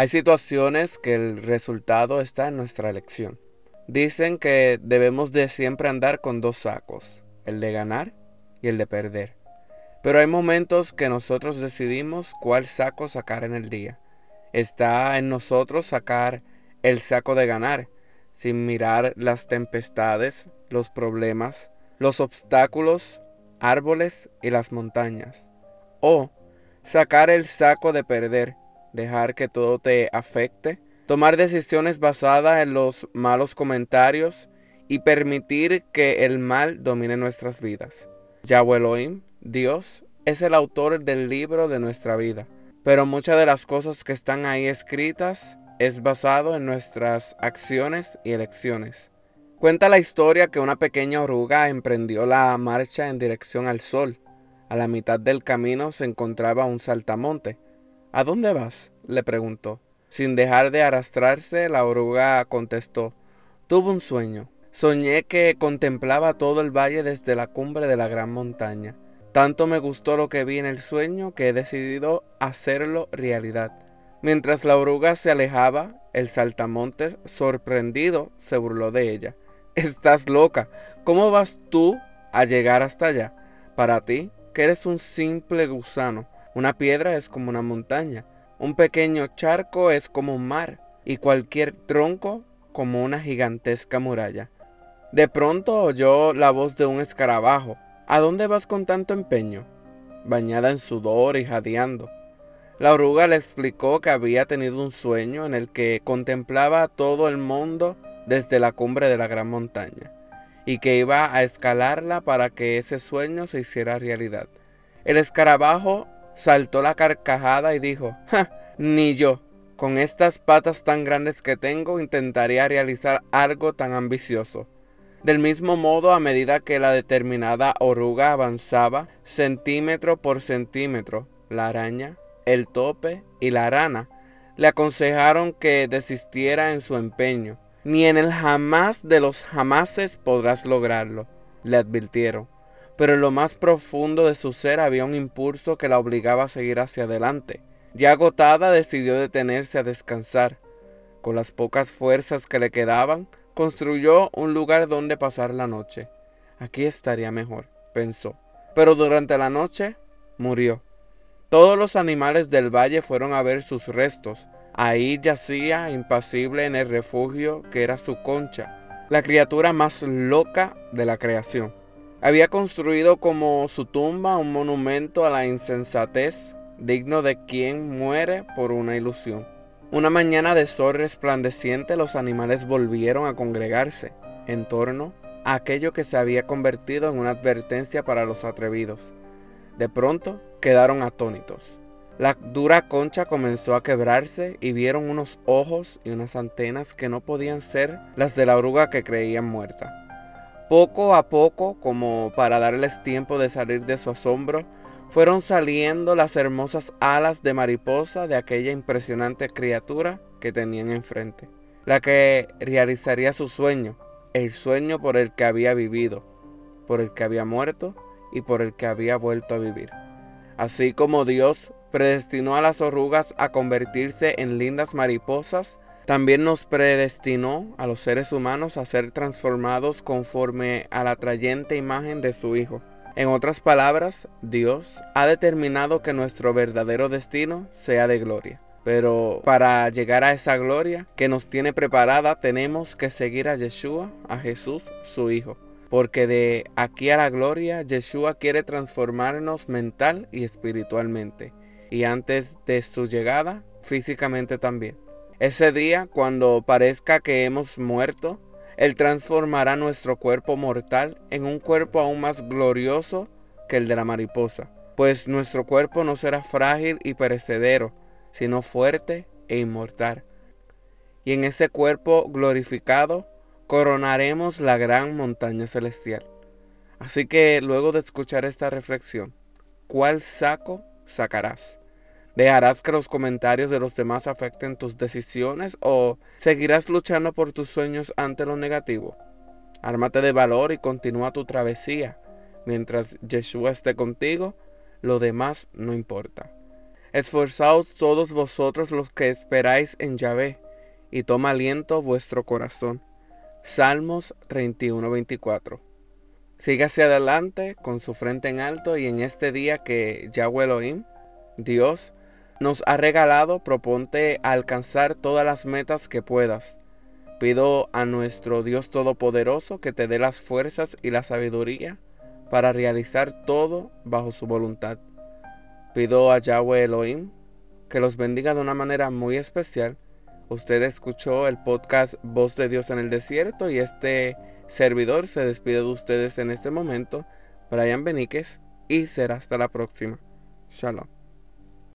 Hay situaciones que el resultado está en nuestra elección. Dicen que debemos de siempre andar con dos sacos, el de ganar y el de perder. Pero hay momentos que nosotros decidimos cuál saco sacar en el día. Está en nosotros sacar el saco de ganar, sin mirar las tempestades, los problemas, los obstáculos, árboles y las montañas. O sacar el saco de perder, dejar que todo te afecte, tomar decisiones basadas en los malos comentarios y permitir que el mal domine nuestras vidas. Yahweh Elohim, Dios, es el autor del libro de nuestra vida, pero muchas de las cosas que están ahí escritas es basado en nuestras acciones y elecciones. Cuenta la historia que una pequeña oruga emprendió la marcha en dirección al sol. A la mitad del camino se encontraba un saltamonte. ¿A dónde vas? le preguntó. Sin dejar de arrastrarse, la oruga contestó. Tuve un sueño. Soñé que contemplaba todo el valle desde la cumbre de la gran montaña. Tanto me gustó lo que vi en el sueño que he decidido hacerlo realidad. Mientras la oruga se alejaba, el saltamontes, sorprendido, se burló de ella. Estás loca. ¿Cómo vas tú a llegar hasta allá? Para ti, que eres un simple gusano, una piedra es como una montaña, un pequeño charco es como un mar, y cualquier tronco como una gigantesca muralla. De pronto oyó la voz de un escarabajo. ¿A dónde vas con tanto empeño? Bañada en sudor y jadeando. La oruga le explicó que había tenido un sueño en el que contemplaba todo el mundo desde la cumbre de la gran montaña y que iba a escalarla para que ese sueño se hiciera realidad. El escarabajo saltó la carcajada y dijo, ¡Ja! Ni yo, con estas patas tan grandes que tengo, intentaría realizar algo tan ambicioso. Del mismo modo, a medida que la determinada oruga avanzaba, centímetro por centímetro, la araña el tope y la rana le aconsejaron que desistiera en su empeño. Ni en el jamás de los jamases podrás lograrlo, le advirtieron. Pero en lo más profundo de su ser había un impulso que la obligaba a seguir hacia adelante. Ya agotada decidió detenerse a descansar. Con las pocas fuerzas que le quedaban, construyó un lugar donde pasar la noche. Aquí estaría mejor, pensó. Pero durante la noche murió. Todos los animales del valle fueron a ver sus restos. Ahí yacía impasible en el refugio que era su concha, la criatura más loca de la creación. Había construido como su tumba un monumento a la insensatez, digno de quien muere por una ilusión. Una mañana de sol resplandeciente los animales volvieron a congregarse en torno a aquello que se había convertido en una advertencia para los atrevidos. De pronto quedaron atónitos. La dura concha comenzó a quebrarse y vieron unos ojos y unas antenas que no podían ser las de la oruga que creían muerta. Poco a poco, como para darles tiempo de salir de su asombro, fueron saliendo las hermosas alas de mariposa de aquella impresionante criatura que tenían enfrente, la que realizaría su sueño, el sueño por el que había vivido, por el que había muerto y por el que había vuelto a vivir. Así como Dios predestinó a las orugas a convertirse en lindas mariposas, también nos predestinó a los seres humanos a ser transformados conforme a la atrayente imagen de su Hijo. En otras palabras, Dios ha determinado que nuestro verdadero destino sea de gloria. Pero para llegar a esa gloria que nos tiene preparada tenemos que seguir a Yeshua, a Jesús, su Hijo porque de aquí a la gloria Yeshua quiere transformarnos mental y espiritualmente, y antes de su llegada, físicamente también. Ese día, cuando parezca que hemos muerto, Él transformará nuestro cuerpo mortal en un cuerpo aún más glorioso que el de la mariposa, pues nuestro cuerpo no será frágil y perecedero, sino fuerte e inmortal. Y en ese cuerpo glorificado, coronaremos la gran montaña celestial. Así que luego de escuchar esta reflexión, ¿cuál saco sacarás? ¿Dejarás que los comentarios de los demás afecten tus decisiones o seguirás luchando por tus sueños ante lo negativo? Ármate de valor y continúa tu travesía. Mientras Yeshua esté contigo, lo demás no importa. Esforzaos todos vosotros los que esperáis en Yahvé, y toma aliento vuestro corazón. Salmos 31-24. Sígase adelante con su frente en alto y en este día que Yahweh Elohim, Dios, nos ha regalado, proponte alcanzar todas las metas que puedas. Pido a nuestro Dios Todopoderoso que te dé las fuerzas y la sabiduría para realizar todo bajo su voluntad. Pido a Yahweh Elohim que los bendiga de una manera muy especial. Usted escuchó el podcast Voz de Dios en el Desierto y este servidor se despide de ustedes en este momento, Brian Beníquez, y será hasta la próxima. Shalom.